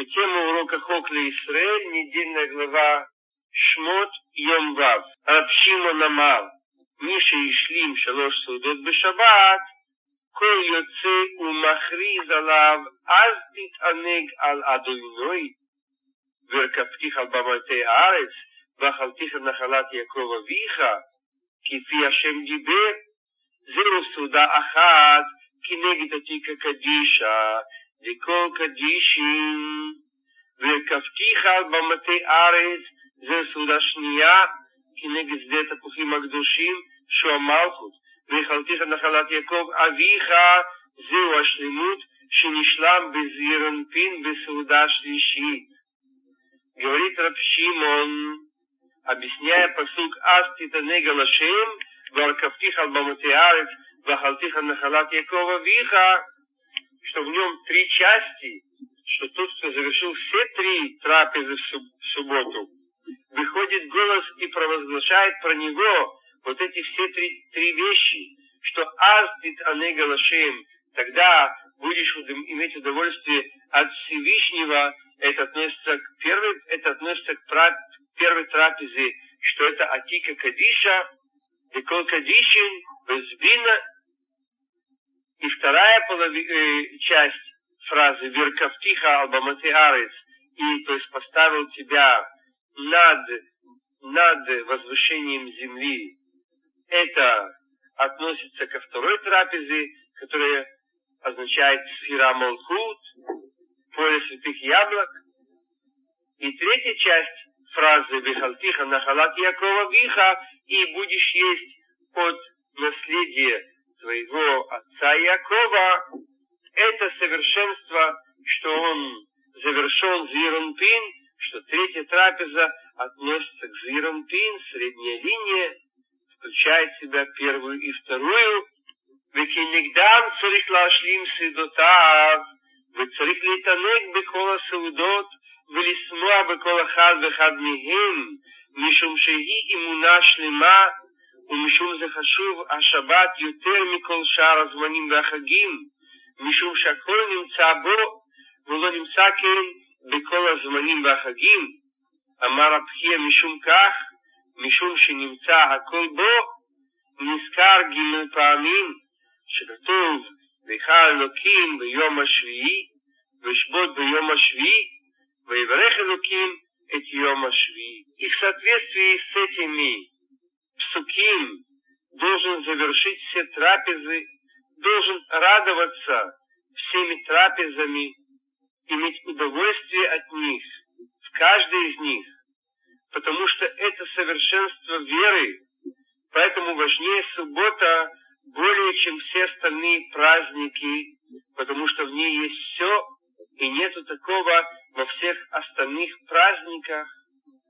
Тема урока Хокли Исраэль, недельная глава Шмот Йом Вав. Рабшима Намал. Миша Ишлим Шалош Саудот Бешабат. כל יוצא ומכריז עליו, אז תתענג על אדוני, והרכבתיך על במתי הארץ, ואכלתיך נחלת יעקב אביך, כפי השם דיבר, זהו סעודה אחת כנגד עתיקה קדישה, דכל קדישים, והרכבתיך על במתי ארץ, זהו סעודה שנייה כנגד שדה תפוחים הקדושים, שהוא המלכות, והכלתיך נחלת יעקב אביך, זהו השלמות שנשלם בזירנפין בסעודה שלישית. Говорит Раб Шимон, объясняя посук Астита Негалашем, Варкавтих Албаматиарец, Вахалтиха Нахалат Якова Виха, что в нем три части, что тот, кто завершил все три трапезы в субботу, выходит голос и провозглашает про него вот эти все три, три вещи, что Астит Анегалашем, тогда будешь иметь удовольствие от Всевышнего, это относится к первой, это относится к прав, первой трапезе, что это Атика Кадиша, Декол Кадишин, Безбина, и вторая половина, э, часть фразы Веркавтиха Албаматиарец, и то есть поставил тебя над, над возвышением земли, это относится ко второй трапезе, которая означает сфера Малхут, поле святых яблок. И третья часть фразы «Бехалтиха нахалат Якова Виха» и будешь есть от наследия твоего отца Якова, это совершенство, что он завершен Зиронпин, что третья трапеза относится к Зиронпин, средняя линия, включает в себя первую и вторую, וכנגדם צריך להשלים סעודותיו, וצריך להתענג בכל הסעודות ולשמוח בכל אחד ואחד מהם, משום שהיא אמונה שלמה, ומשום זה חשוב השבת יותר מכל שאר הזמנים והחגים, משום שהכל נמצא בו, ולא נמצא כן בכל הזמנים והחגים. אמר הבחייה משום כך, משום שנמצא הכל בו, נזכר ג' פעמים, שכתוב, ויכל אלוקים ביום השביעי, וישבות ביום השביעי, ויברך אלוקים את יום השביעי. И в соответствии с этими Псуким должен завершить все трапезы, должен радоваться всеми трапезами, иметь удовольствие от них, в каждой из них, потому что это совершенство веры, поэтому важнее суббота более чем все остальные праздники, потому что в ней есть все, и нету такого во всех остальных праздниках.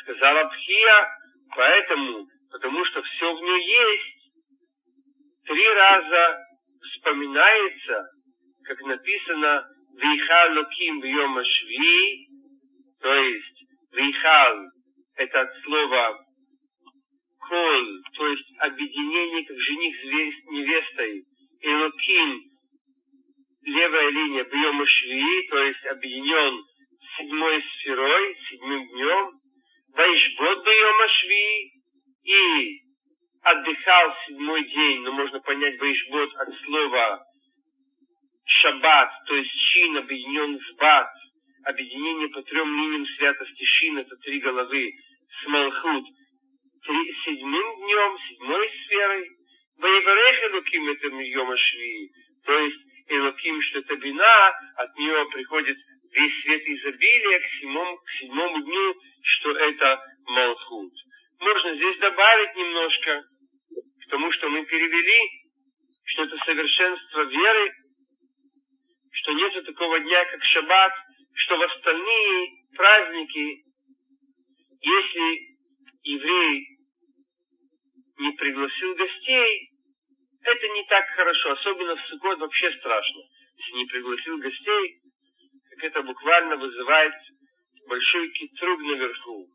Сказала Бхия, поэтому, потому что все в ней есть, три раза вспоминается, как написано «Вейхал луким в йома шви», то есть «Вейхал» — это от слова коль, то есть объединение как жених с невестой, Элоким, левая линия Бьема Швии, то есть объединен седьмой сферой, седьмой день, но можно понять Вайшбот от слова Шаббат, то есть Чин объединен с Бат, объединение по трем линиям святости Шин, это три головы, с Малхут, седьмым днем, седьмой сферой, Ваеварех Элуким это Йома Шви, то есть Элуким, что это бина, от нее приходит весь свет изобилия к седьмому, к седьмому дню, что это Малхут. Можно здесь добавить немножко к тому, что мы перевели, что это совершенство веры, что нет такого дня, как Шаббат, что в остальные праздники, если еврей не пригласил гостей, это не так хорошо, особенно в Суккот вообще страшно. Если не пригласил гостей, так это буквально вызывает большой китруг наверху.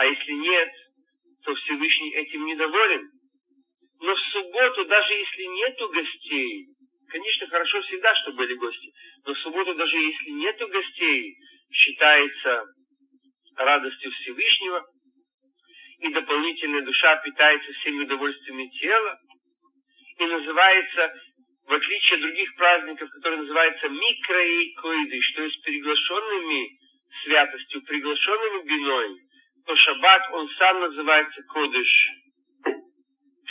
А если нет, то Всевышний этим недоволен. Но в субботу, даже если нету гостей, конечно, хорошо всегда, чтобы были гости, но в субботу, даже если нету гостей, считается радостью Всевышнего, и дополнительная душа питается всеми удовольствиями тела, и называется, в отличие от других праздников, которые называются микроикоиды, что есть приглашенными святостью, приглашенными биной, то шаббат, он сам называется кодыш.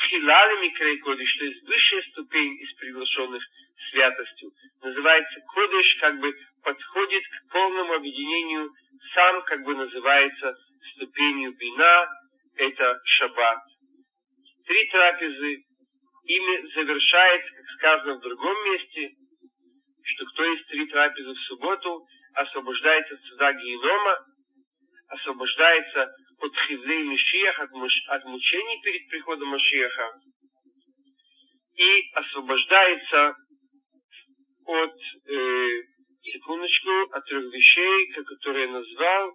Хилали микрей кодыш, то есть высшая ступень из приглашенных святостью. Называется кодыш, как бы подходит к полному объединению, сам как бы называется ступенью бина, это шаббат. Три трапезы, ими завершается, как сказано в другом месте, что кто есть три трапезы в субботу, освобождается от суда генома, освобождается от хивлей Мишиях, от, муч, от мучений перед приходом Машиаха, и освобождается от, э, секундочку, от трех вещей, которые я назвал,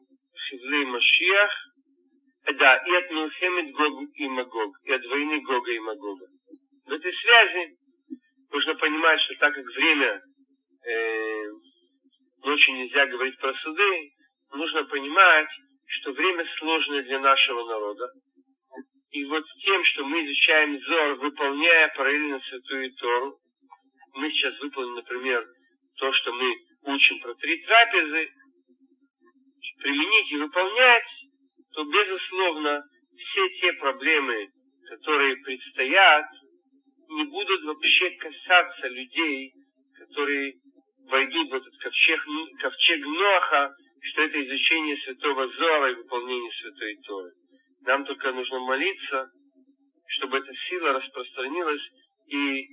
хивлей Машиах, да, и от Милхемет Гог и Магог, и от войны Гога и Магога. В этой связи нужно понимать, что так как время э, ночью нельзя говорить про суды, нужно понимать, что время сложное для нашего народа. И вот тем, что мы изучаем Зор, выполняя параллельно Святую Тору, мы сейчас выполним, например, то, что мы учим про три трапезы, применить и выполнять, то, безусловно, все те проблемы, которые предстоят, не будут вообще касаться людей, которые войдут в этот ковчег, ковчег Что это изучение Святого Зора и выполнение Святой Торы. Нам только нужно молиться, чтобы эта сила распространилась и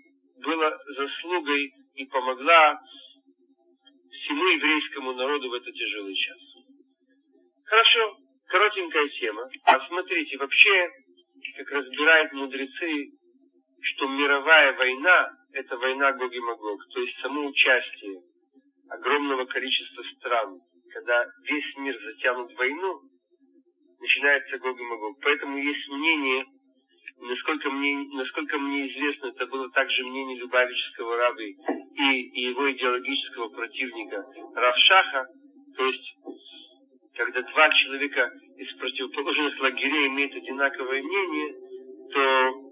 была заслугой и помогла всему еврейскому народу в этот тяжелый час. Хорошо, коротенькая тема. А смотрите, вообще, как разбирают мудрецы, что мировая война – это война Гог Магог, то есть само участие огромного количества стран – когда весь мир затянут в войну, начинается Гог Магог. Поэтому есть мнение, насколько мне, насколько мне известно, это было также мнение Любавического Рабы и, и его идеологического противника Равшаха, то есть когда два человека из противоположных лагерей имеют одинаковое мнение, то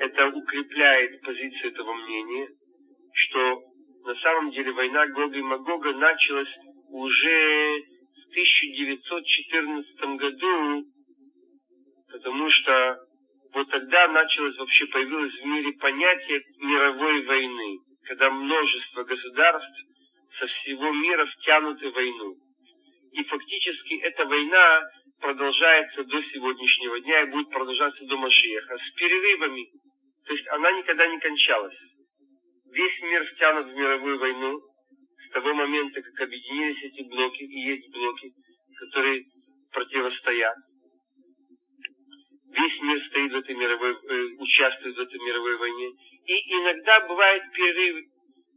это укрепляет позицию этого мнения, что на самом деле война Гога и Магога началась уже в 1914 году, потому что вот тогда началось вообще появилось в мире понятие мировой войны, когда множество государств со всего мира втянуты в войну. И фактически эта война продолжается до сегодняшнего дня и будет продолжаться до Машиеха с перерывами. То есть она никогда не кончалась. Весь мир втянут в мировую войну, того момента, как объединились эти блоки, и есть блоки, которые противостоят. Весь мир стоит в этой мировой, э, участвует в этой мировой войне. И иногда бывают перерывы.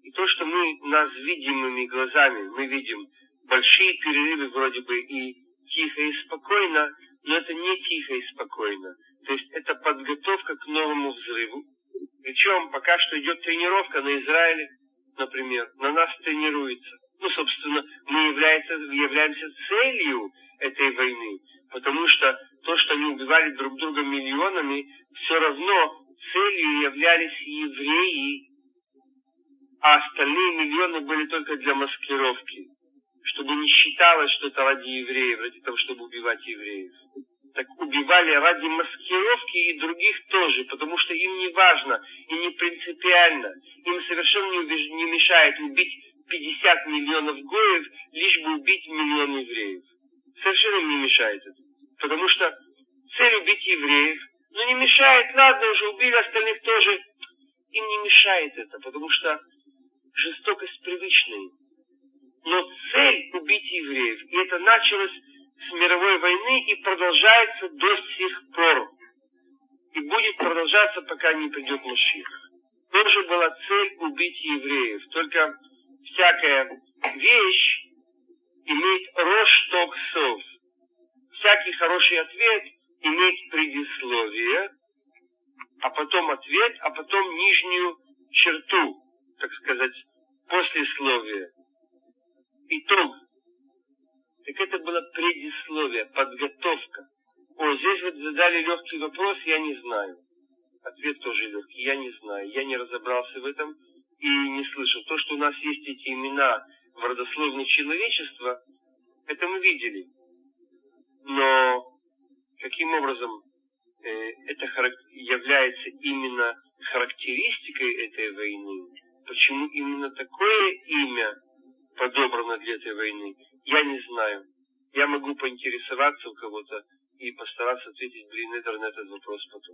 И то, что мы нас видимыми глазами, мы видим большие перерывы вроде бы и тихо и спокойно, но это не тихо и спокойно. То есть это подготовка к новому взрыву. Причем пока что идет тренировка на Израиле, например, на нас тренируется. Ну, собственно, мы являемся, являемся целью этой войны, потому что то, что они убивали друг друга миллионами, все равно целью являлись евреи, а остальные миллионы были только для маскировки, чтобы не считалось, что это ради евреев, ради того, чтобы убивать евреев так убивали ради маскировки и других тоже, потому что им не важно и не принципиально. Им совершенно не, мешает убить 50 миллионов гоев, лишь бы убить миллион евреев. Совершенно не мешает это. Потому что цель убить евреев, но не мешает, ладно, уже убили остальных тоже. Им не мешает это, потому что жестокость привычная. Но цель убить евреев, и это началось с мировой войны и продолжается до сих пор. и будет продолжаться, пока не придет Маших. Тоже была цель убить евреев. Только всякая вещь имеет рошток сов. Всякий хороший ответ имеет предисловие, а потом ответ, а потом нижнюю черту, так сказать, послесловие. Итог. Так это было предисловие, подготовка. О, здесь вот задали легкий вопрос, я не знаю. Ответ тоже легкий, я не знаю. Я не разобрался в этом и не слышал. То, что у нас есть эти имена в родословной человечества, это мы видели. Но каким образом э, это является именно характеристикой этой войны, почему именно такое имя подобрано для этой войны, я не знаю. Я могу поинтересоваться у кого-то и постараться ответить блин на этот вопрос потом.